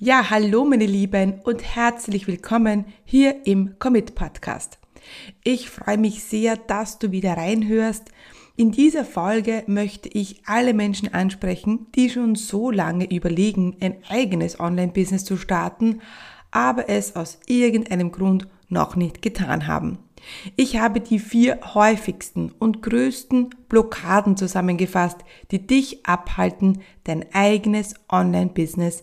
Ja, hallo meine Lieben und herzlich willkommen hier im Commit Podcast. Ich freue mich sehr, dass du wieder reinhörst. In dieser Folge möchte ich alle Menschen ansprechen, die schon so lange überlegen, ein eigenes Online-Business zu starten, aber es aus irgendeinem Grund noch nicht getan haben. Ich habe die vier häufigsten und größten Blockaden zusammengefasst, die dich abhalten, dein eigenes Online-Business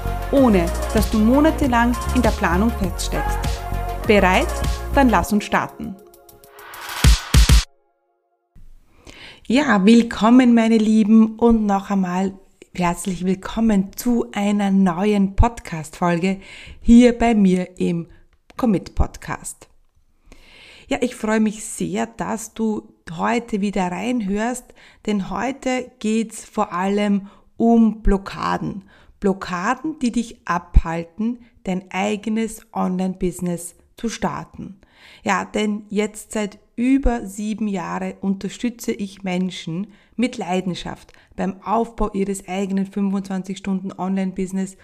ohne dass du monatelang in der Planung feststeckst. Bereit? Dann lass uns starten. Ja, willkommen meine Lieben und noch einmal herzlich willkommen zu einer neuen Podcast-Folge hier bei mir im Commit Podcast. Ja, ich freue mich sehr, dass du heute wieder reinhörst, denn heute geht's vor allem um Blockaden. Blockaden, die dich abhalten, dein eigenes Online-Business zu starten. Ja, denn jetzt seit über sieben Jahren unterstütze ich Menschen mit Leidenschaft beim Aufbau ihres eigenen 25 Stunden Online-Business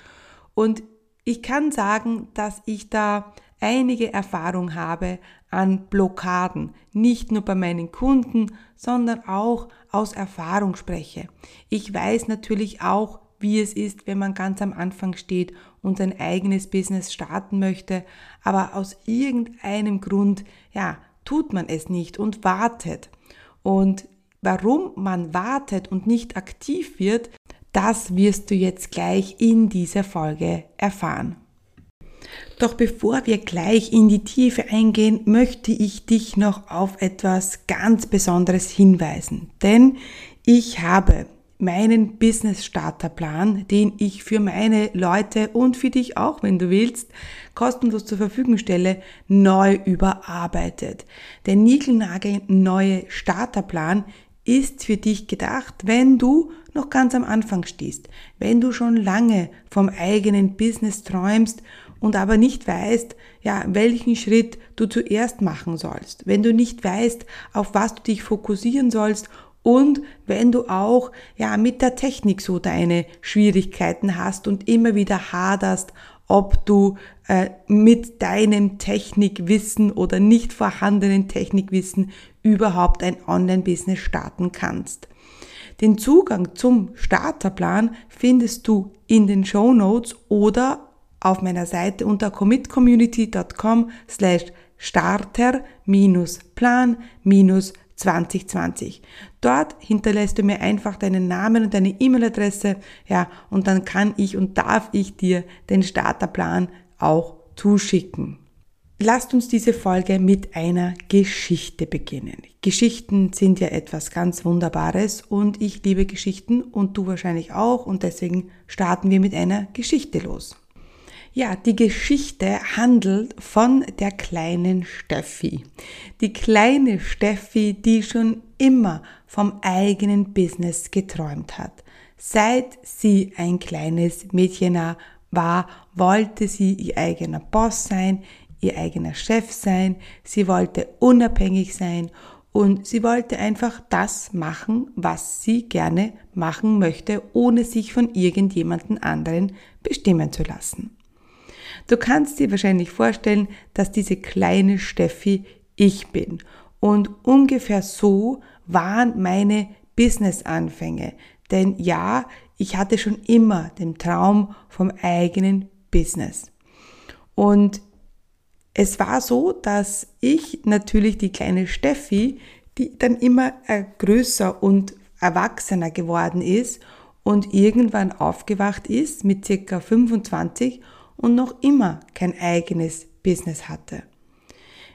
und ich kann sagen, dass ich da einige Erfahrung habe an Blockaden, nicht nur bei meinen Kunden, sondern auch aus Erfahrung spreche. Ich weiß natürlich auch, wie es ist, wenn man ganz am Anfang steht und sein eigenes Business starten möchte, aber aus irgendeinem Grund, ja, tut man es nicht und wartet. Und warum man wartet und nicht aktiv wird, das wirst du jetzt gleich in dieser Folge erfahren. Doch bevor wir gleich in die Tiefe eingehen, möchte ich dich noch auf etwas ganz Besonderes hinweisen. Denn ich habe meinen Business Starterplan, den ich für meine Leute und für dich auch, wenn du willst, kostenlos zur Verfügung stelle, neu überarbeitet. Der Nigelnagel neue Starterplan ist für dich gedacht, wenn du noch ganz am Anfang stehst, wenn du schon lange vom eigenen Business träumst und aber nicht weißt, ja, welchen Schritt du zuerst machen sollst, wenn du nicht weißt, auf was du dich fokussieren sollst und wenn du auch ja mit der Technik so deine Schwierigkeiten hast und immer wieder haderst, ob du äh, mit deinem Technikwissen oder nicht vorhandenen Technikwissen überhaupt ein Online-Business starten kannst. Den Zugang zum Starterplan findest du in den Show Notes oder auf meiner Seite unter commitcommunity.com slash starter-plan- 2020. Dort hinterlässt du mir einfach deinen Namen und deine E-Mail-Adresse, ja, und dann kann ich und darf ich dir den Starterplan auch zuschicken. Lasst uns diese Folge mit einer Geschichte beginnen. Geschichten sind ja etwas ganz Wunderbares und ich liebe Geschichten und du wahrscheinlich auch und deswegen starten wir mit einer Geschichte los. Ja, die Geschichte handelt von der kleinen Steffi. Die kleine Steffi, die schon immer vom eigenen Business geträumt hat. Seit sie ein kleines Mädchen war, wollte sie ihr eigener Boss sein, ihr eigener Chef sein, sie wollte unabhängig sein und sie wollte einfach das machen, was sie gerne machen möchte, ohne sich von irgendjemanden anderen bestimmen zu lassen. Du kannst dir wahrscheinlich vorstellen, dass diese kleine Steffi ich bin. Und ungefähr so waren meine Business-Anfänge. Denn ja, ich hatte schon immer den Traum vom eigenen Business. Und es war so, dass ich natürlich die kleine Steffi, die dann immer äh, größer und erwachsener geworden ist und irgendwann aufgewacht ist mit circa 25 und noch immer kein eigenes Business hatte.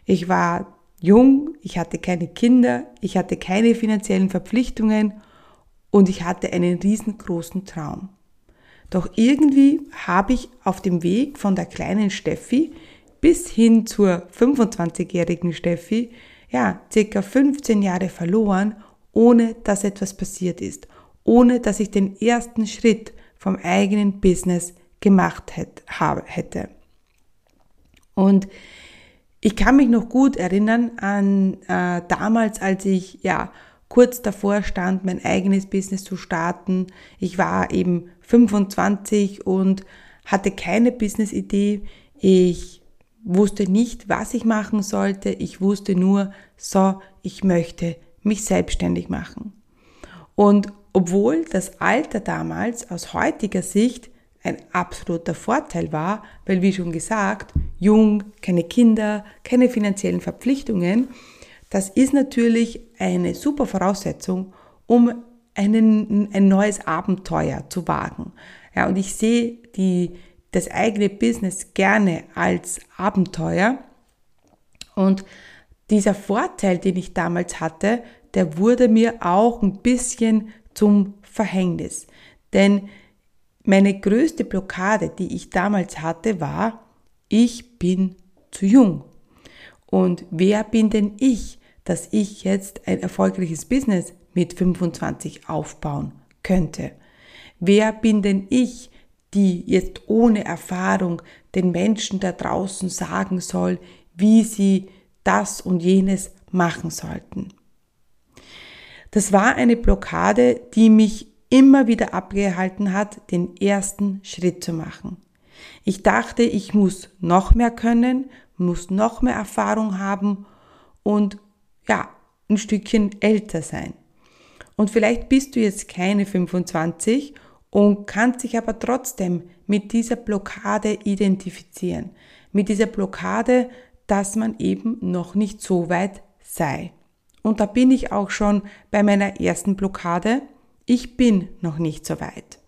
Ich war jung, ich hatte keine Kinder, ich hatte keine finanziellen Verpflichtungen und ich hatte einen riesengroßen Traum. Doch irgendwie habe ich auf dem Weg von der kleinen Steffi bis hin zur 25-jährigen Steffi, ja, circa 15 Jahre verloren, ohne dass etwas passiert ist, ohne dass ich den ersten Schritt vom eigenen Business gemacht hätte. Und ich kann mich noch gut erinnern an äh, damals, als ich ja kurz davor stand, mein eigenes Business zu starten. Ich war eben 25 und hatte keine Business-Idee. Ich wusste nicht, was ich machen sollte. Ich wusste nur, so, ich möchte mich selbstständig machen. Und obwohl das Alter damals aus heutiger Sicht ein absoluter Vorteil war, weil wie schon gesagt, jung, keine Kinder, keine finanziellen Verpflichtungen, das ist natürlich eine super Voraussetzung, um einen, ein neues Abenteuer zu wagen. Ja, und ich sehe die, das eigene Business gerne als Abenteuer. Und dieser Vorteil, den ich damals hatte, der wurde mir auch ein bisschen zum Verhängnis. Denn meine größte Blockade, die ich damals hatte, war, ich bin zu jung. Und wer bin denn ich, dass ich jetzt ein erfolgreiches Business mit 25 aufbauen könnte? Wer bin denn ich, die jetzt ohne Erfahrung den Menschen da draußen sagen soll, wie sie das und jenes machen sollten? Das war eine Blockade, die mich immer wieder abgehalten hat, den ersten Schritt zu machen. Ich dachte, ich muss noch mehr können, muss noch mehr Erfahrung haben und ja, ein Stückchen älter sein. Und vielleicht bist du jetzt keine 25 und kannst dich aber trotzdem mit dieser Blockade identifizieren. Mit dieser Blockade, dass man eben noch nicht so weit sei. Und da bin ich auch schon bei meiner ersten Blockade. Ich bin noch nicht so weit.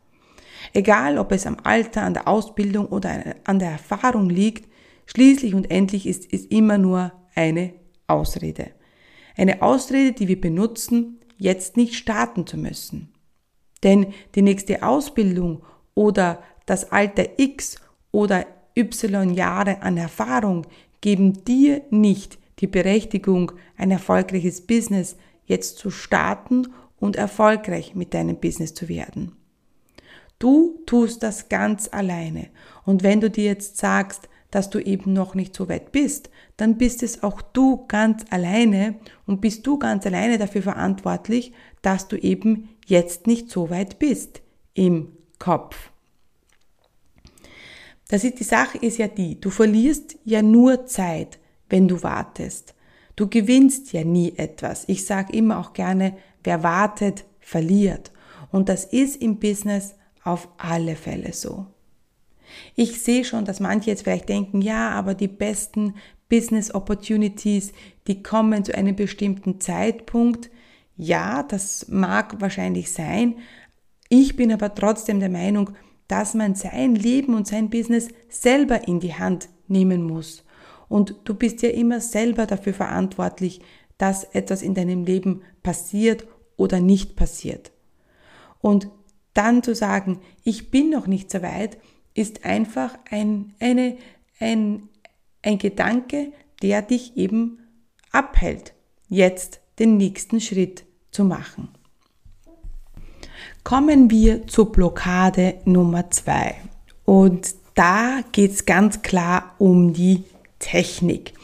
Egal, ob es am Alter, an der Ausbildung oder an der Erfahrung liegt, schließlich und endlich ist es immer nur eine Ausrede. Eine Ausrede, die wir benutzen, jetzt nicht starten zu müssen. Denn die nächste Ausbildung oder das Alter X oder Y Jahre an Erfahrung geben dir nicht die Berechtigung, ein erfolgreiches Business jetzt zu starten und erfolgreich mit deinem Business zu werden. Du tust das ganz alleine. Und wenn du dir jetzt sagst, dass du eben noch nicht so weit bist, dann bist es auch du ganz alleine und bist du ganz alleine dafür verantwortlich, dass du eben jetzt nicht so weit bist im Kopf. Das ist die Sache ist ja die, du verlierst ja nur Zeit, wenn du wartest. Du gewinnst ja nie etwas. Ich sage immer auch gerne, wer wartet, verliert. Und das ist im Business auf alle Fälle so. Ich sehe schon, dass manche jetzt vielleicht denken, ja, aber die besten Business Opportunities, die kommen zu einem bestimmten Zeitpunkt. Ja, das mag wahrscheinlich sein. Ich bin aber trotzdem der Meinung, dass man sein Leben und sein Business selber in die Hand nehmen muss. Und du bist ja immer selber dafür verantwortlich, dass etwas in deinem Leben passiert oder nicht passiert. Und dann zu sagen, ich bin noch nicht so weit, ist einfach ein, eine, ein, ein Gedanke, der dich eben abhält, jetzt den nächsten Schritt zu machen. Kommen wir zur Blockade Nummer zwei. Und da geht es ganz klar um die Technik.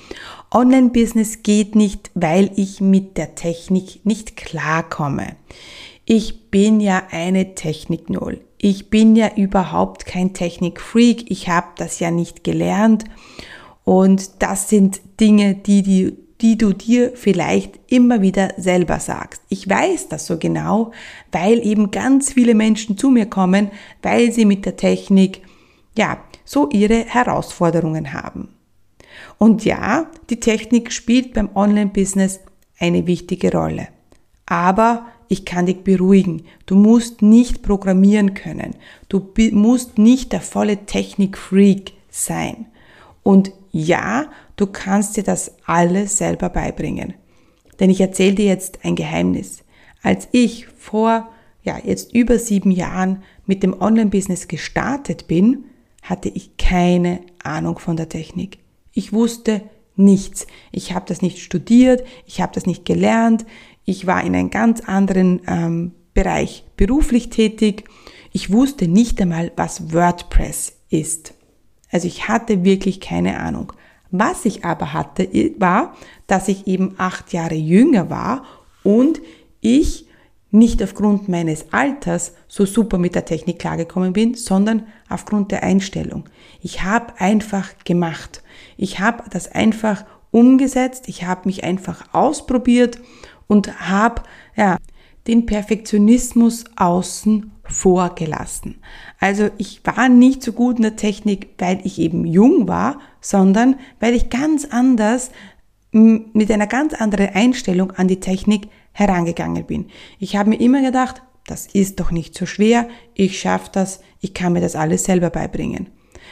Online-Business geht nicht, weil ich mit der Technik nicht klarkomme. Ich bin ja eine Technik-Null. Ich bin ja überhaupt kein Technik-Freak. Ich habe das ja nicht gelernt. Und das sind Dinge, die, die, die du dir vielleicht immer wieder selber sagst. Ich weiß das so genau, weil eben ganz viele Menschen zu mir kommen, weil sie mit der Technik, ja, so ihre Herausforderungen haben. Und ja, die Technik spielt beim Online-Business eine wichtige Rolle. Aber ich kann dich beruhigen. Du musst nicht programmieren können. Du musst nicht der volle Technik-Freak sein. Und ja, du kannst dir das alles selber beibringen. Denn ich erzähle dir jetzt ein Geheimnis. Als ich vor, ja, jetzt über sieben Jahren mit dem Online-Business gestartet bin, hatte ich keine Ahnung von der Technik. Ich wusste nichts. Ich habe das nicht studiert, ich habe das nicht gelernt, ich war in einem ganz anderen ähm, Bereich beruflich tätig. Ich wusste nicht einmal, was WordPress ist. Also ich hatte wirklich keine Ahnung. Was ich aber hatte, war, dass ich eben acht Jahre jünger war und ich nicht aufgrund meines Alters so super mit der Technik klargekommen bin, sondern aufgrund der Einstellung. Ich habe einfach gemacht. Ich habe das einfach umgesetzt. Ich habe mich einfach ausprobiert und habe ja, den Perfektionismus außen vorgelassen. Also ich war nicht so gut in der Technik, weil ich eben jung war, sondern weil ich ganz anders mit einer ganz anderen Einstellung an die Technik herangegangen bin. Ich habe mir immer gedacht, das ist doch nicht so schwer, ich schaffe das, ich kann mir das alles selber beibringen.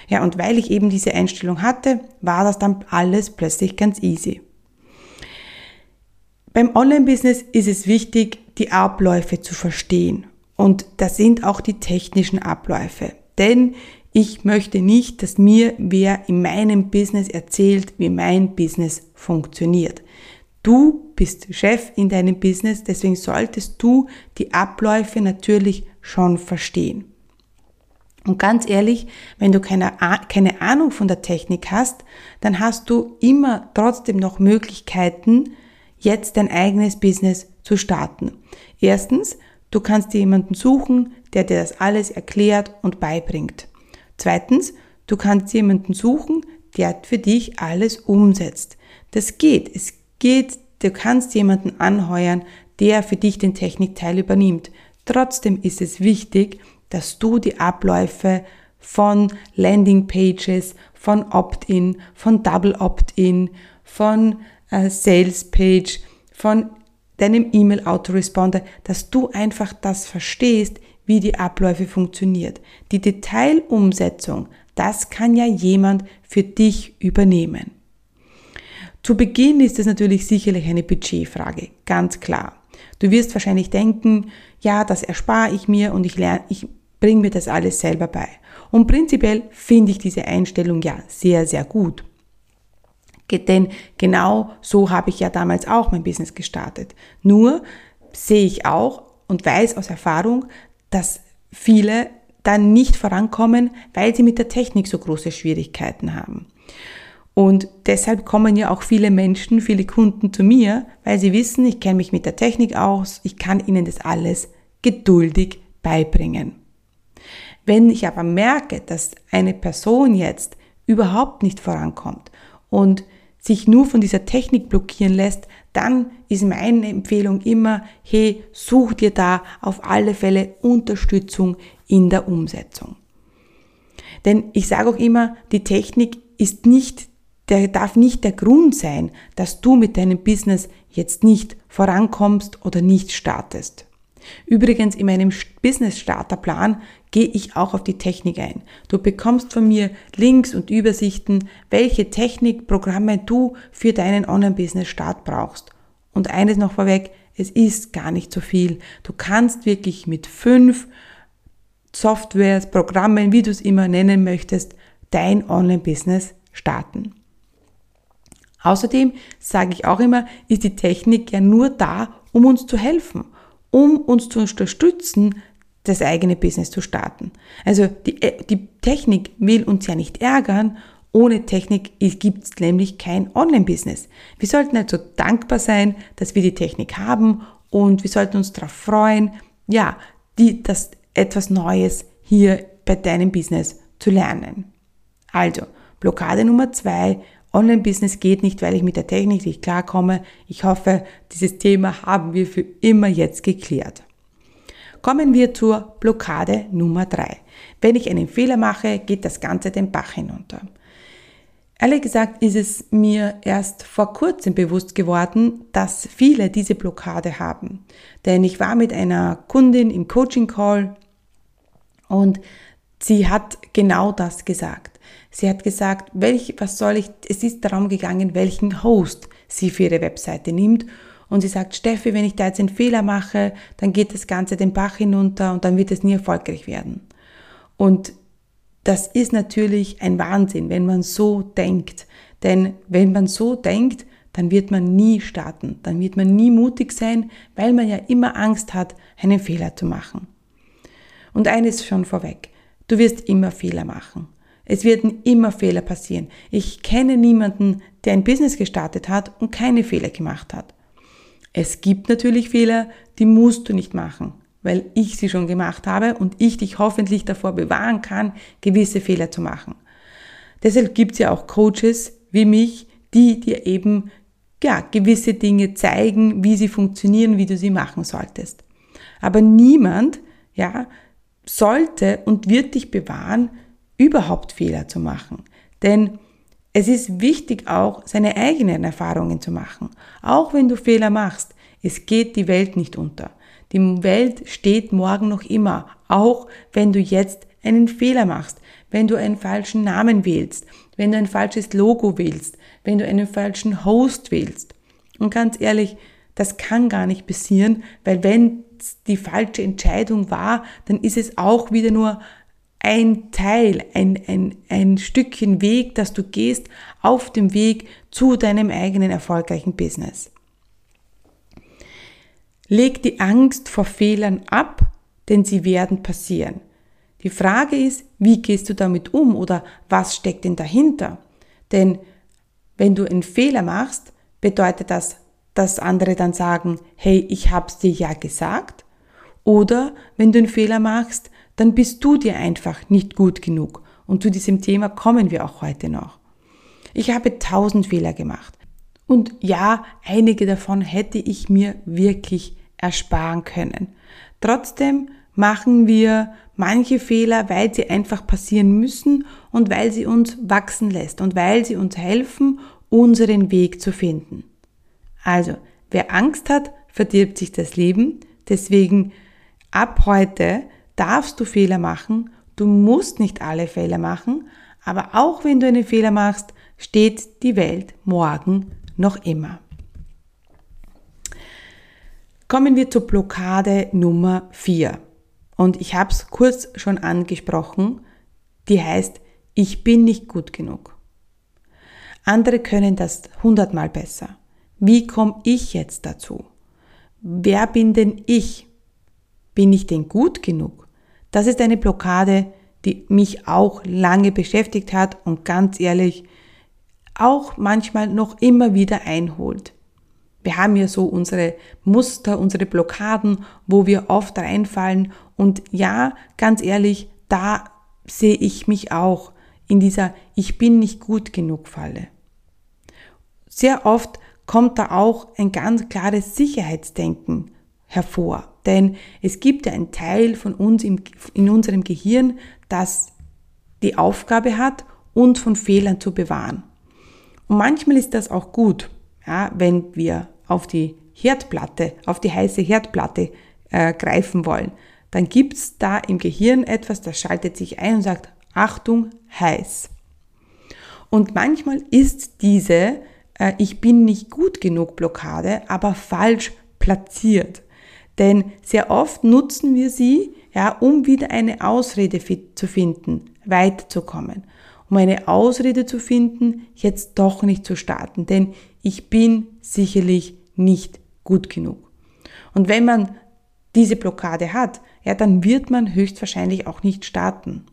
Ja, und weil ich eben diese Einstellung hatte, war das dann alles plötzlich ganz easy. Beim Online-Business ist es wichtig, die Abläufe zu verstehen. Und das sind auch die technischen Abläufe. Denn ich möchte nicht, dass mir wer in meinem Business erzählt, wie mein Business funktioniert. Du bist Chef in deinem Business, deswegen solltest du die Abläufe natürlich schon verstehen. Und ganz ehrlich, wenn du keine, keine Ahnung von der Technik hast, dann hast du immer trotzdem noch Möglichkeiten, jetzt dein eigenes Business zu starten. Erstens, du kannst dir jemanden suchen, der dir das alles erklärt und beibringt. Zweitens, du kannst jemanden suchen, der für dich alles umsetzt. Das geht. Es geht, du kannst jemanden anheuern, der für dich den Technikteil übernimmt. Trotzdem ist es wichtig, dass du die Abläufe von Landing Pages, von Opt-in, von Double Opt-in, von äh, Sales Page, von deinem E-Mail Autoresponder, dass du einfach das verstehst, wie die Abläufe funktioniert. Die Detailumsetzung, das kann ja jemand für dich übernehmen. Zu Beginn ist es natürlich sicherlich eine Budgetfrage, ganz klar. Du wirst wahrscheinlich denken, ja, das erspare ich mir und ich lerne, ich bringe mir das alles selber bei. Und prinzipiell finde ich diese Einstellung ja sehr, sehr gut. Denn genau so habe ich ja damals auch mein Business gestartet. Nur sehe ich auch und weiß aus Erfahrung, dass viele dann nicht vorankommen, weil sie mit der Technik so große Schwierigkeiten haben. Und deshalb kommen ja auch viele Menschen, viele Kunden zu mir, weil sie wissen, ich kenne mich mit der Technik aus, ich kann ihnen das alles geduldig beibringen. Wenn ich aber merke, dass eine Person jetzt überhaupt nicht vorankommt und sich nur von dieser Technik blockieren lässt, dann ist meine Empfehlung immer, hey, such dir da auf alle Fälle Unterstützung in der Umsetzung. Denn ich sage auch immer, die Technik ist nicht, der darf nicht der Grund sein, dass du mit deinem Business jetzt nicht vorankommst oder nicht startest. Übrigens, in meinem Business Starterplan gehe ich auch auf die Technik ein. Du bekommst von mir Links und Übersichten, welche Technikprogramme du für deinen Online-Business-Start brauchst. Und eines noch vorweg, es ist gar nicht so viel. Du kannst wirklich mit fünf Softwares, Programmen, wie du es immer nennen möchtest, dein Online-Business starten. Außerdem sage ich auch immer, ist die Technik ja nur da, um uns zu helfen, um uns zu unterstützen, das eigene Business zu starten. Also die, äh, die Technik will uns ja nicht ärgern. Ohne Technik gibt es nämlich kein Online-Business. Wir sollten also dankbar sein, dass wir die Technik haben und wir sollten uns darauf freuen, ja, die, das etwas Neues hier bei deinem Business zu lernen. Also, Blockade Nummer zwei, Online-Business geht nicht, weil ich mit der Technik nicht klarkomme. Ich hoffe, dieses Thema haben wir für immer jetzt geklärt. Kommen wir zur Blockade Nummer drei. Wenn ich einen Fehler mache, geht das Ganze den Bach hinunter. Ehrlich gesagt ist es mir erst vor kurzem bewusst geworden, dass viele diese Blockade haben. Denn ich war mit einer Kundin im Coaching Call und sie hat genau das gesagt. Sie hat gesagt, welch, was soll ich, es ist darum gegangen, welchen Host sie für ihre Webseite nimmt und sie sagt, Steffi, wenn ich da jetzt einen Fehler mache, dann geht das Ganze den Bach hinunter und dann wird es nie erfolgreich werden. Und das ist natürlich ein Wahnsinn, wenn man so denkt. Denn wenn man so denkt, dann wird man nie starten, dann wird man nie mutig sein, weil man ja immer Angst hat, einen Fehler zu machen. Und eines schon vorweg, du wirst immer Fehler machen. Es werden immer Fehler passieren. Ich kenne niemanden, der ein Business gestartet hat und keine Fehler gemacht hat. Es gibt natürlich Fehler, die musst du nicht machen, weil ich sie schon gemacht habe und ich dich hoffentlich davor bewahren kann, gewisse Fehler zu machen. Deshalb gibt es ja auch Coaches wie mich, die dir eben ja, gewisse Dinge zeigen, wie sie funktionieren, wie du sie machen solltest. Aber niemand, ja, sollte und wird dich bewahren, überhaupt Fehler zu machen. Denn es ist wichtig auch, seine eigenen Erfahrungen zu machen. Auch wenn du Fehler machst, es geht die Welt nicht unter. Die Welt steht morgen noch immer, auch wenn du jetzt einen Fehler machst, wenn du einen falschen Namen wählst, wenn du ein falsches Logo wählst, wenn du einen falschen Host wählst. Und ganz ehrlich, das kann gar nicht passieren, weil wenn die falsche Entscheidung war, dann ist es auch wieder nur ein Teil, ein, ein, ein Stückchen Weg, das du gehst auf dem Weg zu deinem eigenen erfolgreichen Business. Leg die Angst vor Fehlern ab, denn sie werden passieren. Die Frage ist, wie gehst du damit um oder was steckt denn dahinter? Denn wenn du einen Fehler machst, bedeutet das, dass andere dann sagen, hey, ich hab's dir ja gesagt. Oder wenn du einen Fehler machst, dann bist du dir einfach nicht gut genug. Und zu diesem Thema kommen wir auch heute noch. Ich habe tausend Fehler gemacht. Und ja, einige davon hätte ich mir wirklich ersparen können. Trotzdem machen wir manche Fehler, weil sie einfach passieren müssen und weil sie uns wachsen lässt und weil sie uns helfen, unseren Weg zu finden. Also, wer Angst hat, verdirbt sich das Leben. Deswegen ab heute darfst du Fehler machen. Du musst nicht alle Fehler machen, aber auch wenn du einen Fehler machst, steht die Welt morgen noch immer. Kommen wir zur Blockade Nummer 4. Und ich habe es kurz schon angesprochen. Die heißt, ich bin nicht gut genug. Andere können das hundertmal besser. Wie komme ich jetzt dazu? Wer bin denn ich? Bin ich denn gut genug? Das ist eine Blockade, die mich auch lange beschäftigt hat und ganz ehrlich auch manchmal noch immer wieder einholt. Wir haben ja so unsere Muster, unsere Blockaden, wo wir oft reinfallen und ja, ganz ehrlich, da sehe ich mich auch in dieser Ich bin nicht gut genug Falle. Sehr oft kommt da auch ein ganz klares Sicherheitsdenken hervor. Denn es gibt ja einen Teil von uns im, in unserem Gehirn, das die Aufgabe hat, uns von Fehlern zu bewahren. Und manchmal ist das auch gut, ja, wenn wir auf die Herdplatte, auf die heiße Herdplatte äh, greifen wollen. Dann gibt's da im Gehirn etwas, das schaltet sich ein und sagt, Achtung, heiß. Und manchmal ist diese äh, Ich bin nicht gut genug Blockade aber falsch platziert. Denn sehr oft nutzen wir sie, ja, um wieder eine Ausrede zu finden, weiterzukommen. Um eine Ausrede zu finden, jetzt doch nicht zu starten. Denn ich bin sicherlich nicht gut genug. Und wenn man diese Blockade hat, ja, dann wird man höchstwahrscheinlich auch nicht starten.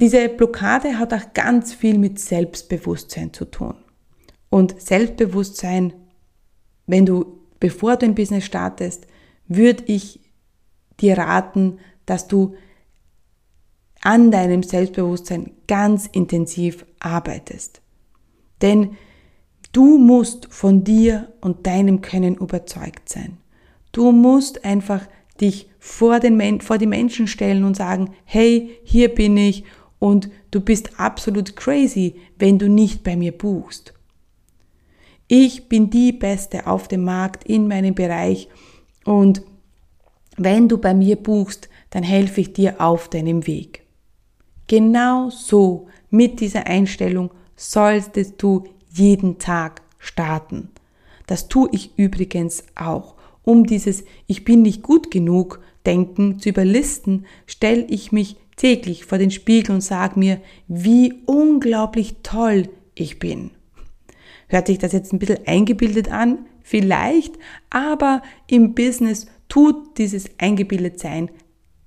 Diese Blockade hat auch ganz viel mit Selbstbewusstsein zu tun. Und Selbstbewusstsein, wenn du bevor du ein Business startest, würde ich dir raten, dass du an deinem Selbstbewusstsein ganz intensiv arbeitest. Denn du musst von dir und deinem Können überzeugt sein. Du musst einfach dich vor, den, vor die Menschen stellen und sagen, hey, hier bin ich und du bist absolut crazy, wenn du nicht bei mir buchst. Ich bin die Beste auf dem Markt in meinem Bereich und wenn du bei mir buchst, dann helfe ich dir auf deinem Weg. Genau so mit dieser Einstellung solltest du jeden Tag starten. Das tue ich übrigens auch. Um dieses Ich bin nicht gut genug Denken zu überlisten, stelle ich mich täglich vor den Spiegel und sage mir, wie unglaublich toll ich bin. Hört sich das jetzt ein bisschen eingebildet an? Vielleicht, aber im Business tut dieses Eingebildetsein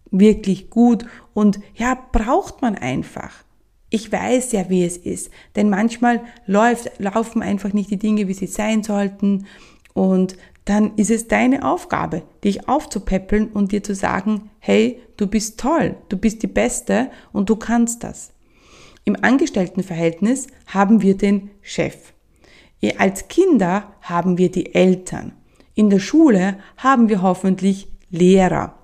wirklich gut und ja, braucht man einfach. Ich weiß ja, wie es ist, denn manchmal läuft, laufen einfach nicht die Dinge, wie sie sein sollten und dann ist es deine Aufgabe, dich aufzupäppeln und dir zu sagen, hey, du bist toll, du bist die Beste und du kannst das. Im Angestelltenverhältnis haben wir den Chef. Als Kinder haben wir die Eltern. In der Schule haben wir hoffentlich Lehrer.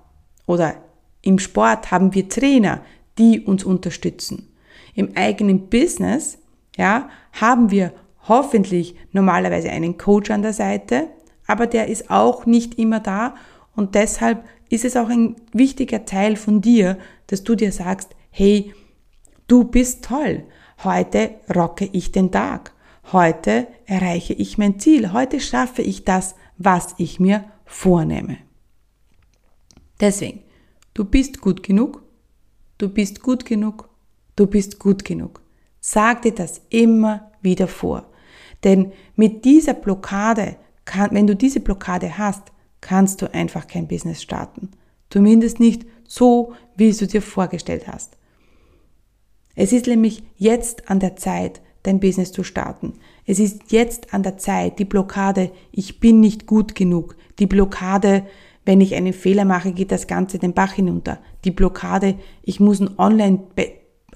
Oder im Sport haben wir Trainer, die uns unterstützen. Im eigenen Business, ja, haben wir hoffentlich normalerweise einen Coach an der Seite, aber der ist auch nicht immer da und deshalb ist es auch ein wichtiger Teil von dir, dass du dir sagst, hey, du bist toll. Heute rocke ich den Tag. Heute erreiche ich mein Ziel. Heute schaffe ich das, was ich mir vornehme. Deswegen, du bist gut genug, du bist gut genug, du bist gut genug. Sag dir das immer wieder vor. Denn mit dieser Blockade, kann, wenn du diese Blockade hast, kannst du einfach kein Business starten. Zumindest nicht so, wie du dir vorgestellt hast. Es ist nämlich jetzt an der Zeit, dein Business zu starten. Es ist jetzt an der Zeit, die Blockade, ich bin nicht gut genug, die Blockade, wenn ich einen Fehler mache, geht das Ganze den Bach hinunter, die Blockade, ich muss ein Online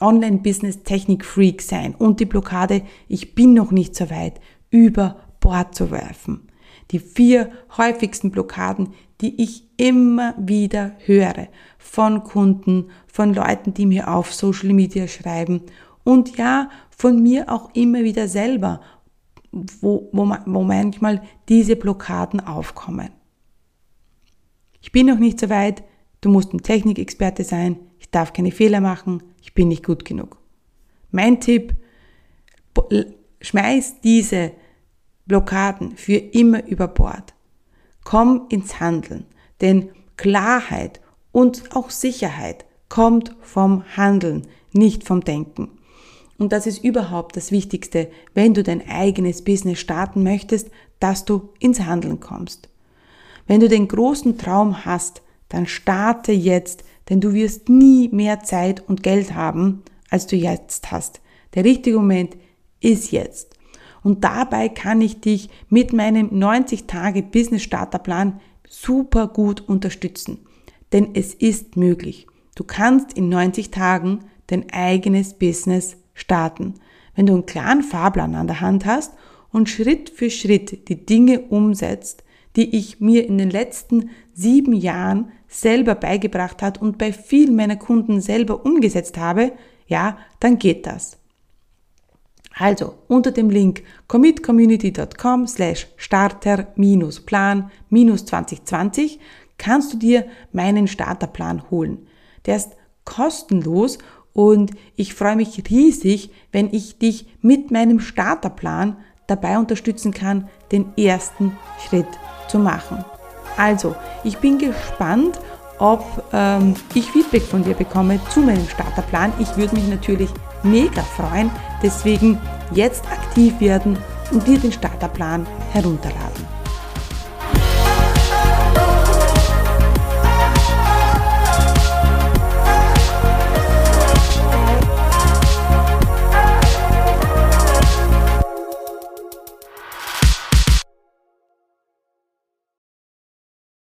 Online-Business-Technik-Freak sein und die Blockade, ich bin noch nicht so weit, über Bord zu werfen. Die vier häufigsten Blockaden, die ich immer wieder höre von Kunden, von Leuten, die mir auf Social Media schreiben und ja, von mir auch immer wieder selber, wo, wo, wo manchmal diese Blockaden aufkommen. Ich bin noch nicht so weit, du musst ein Technikexperte sein, ich darf keine Fehler machen, ich bin nicht gut genug. Mein Tipp, schmeiß diese Blockaden für immer über Bord. Komm ins Handeln, denn Klarheit und auch Sicherheit kommt vom Handeln, nicht vom Denken. Und das ist überhaupt das Wichtigste, wenn du dein eigenes Business starten möchtest, dass du ins Handeln kommst. Wenn du den großen Traum hast, dann starte jetzt, denn du wirst nie mehr Zeit und Geld haben, als du jetzt hast. Der richtige Moment ist jetzt. Und dabei kann ich dich mit meinem 90 Tage Business Starterplan super gut unterstützen. Denn es ist möglich. Du kannst in 90 Tagen dein eigenes Business starten. Wenn du einen klaren Fahrplan an der Hand hast und Schritt für Schritt die Dinge umsetzt, die ich mir in den letzten sieben Jahren selber beigebracht hat und bei vielen meiner Kunden selber umgesetzt habe, ja, dann geht das. Also unter dem Link commitcommunity.com slash starter-plan-2020 kannst du dir meinen Starterplan holen. Der ist kostenlos und ich freue mich riesig, wenn ich dich mit meinem Starterplan dabei unterstützen kann, den ersten Schritt zu machen. Also, ich bin gespannt, ob ähm, ich Feedback von dir bekomme zu meinem Starterplan. Ich würde mich natürlich mega freuen. Deswegen jetzt aktiv werden und dir den Starterplan herunterladen.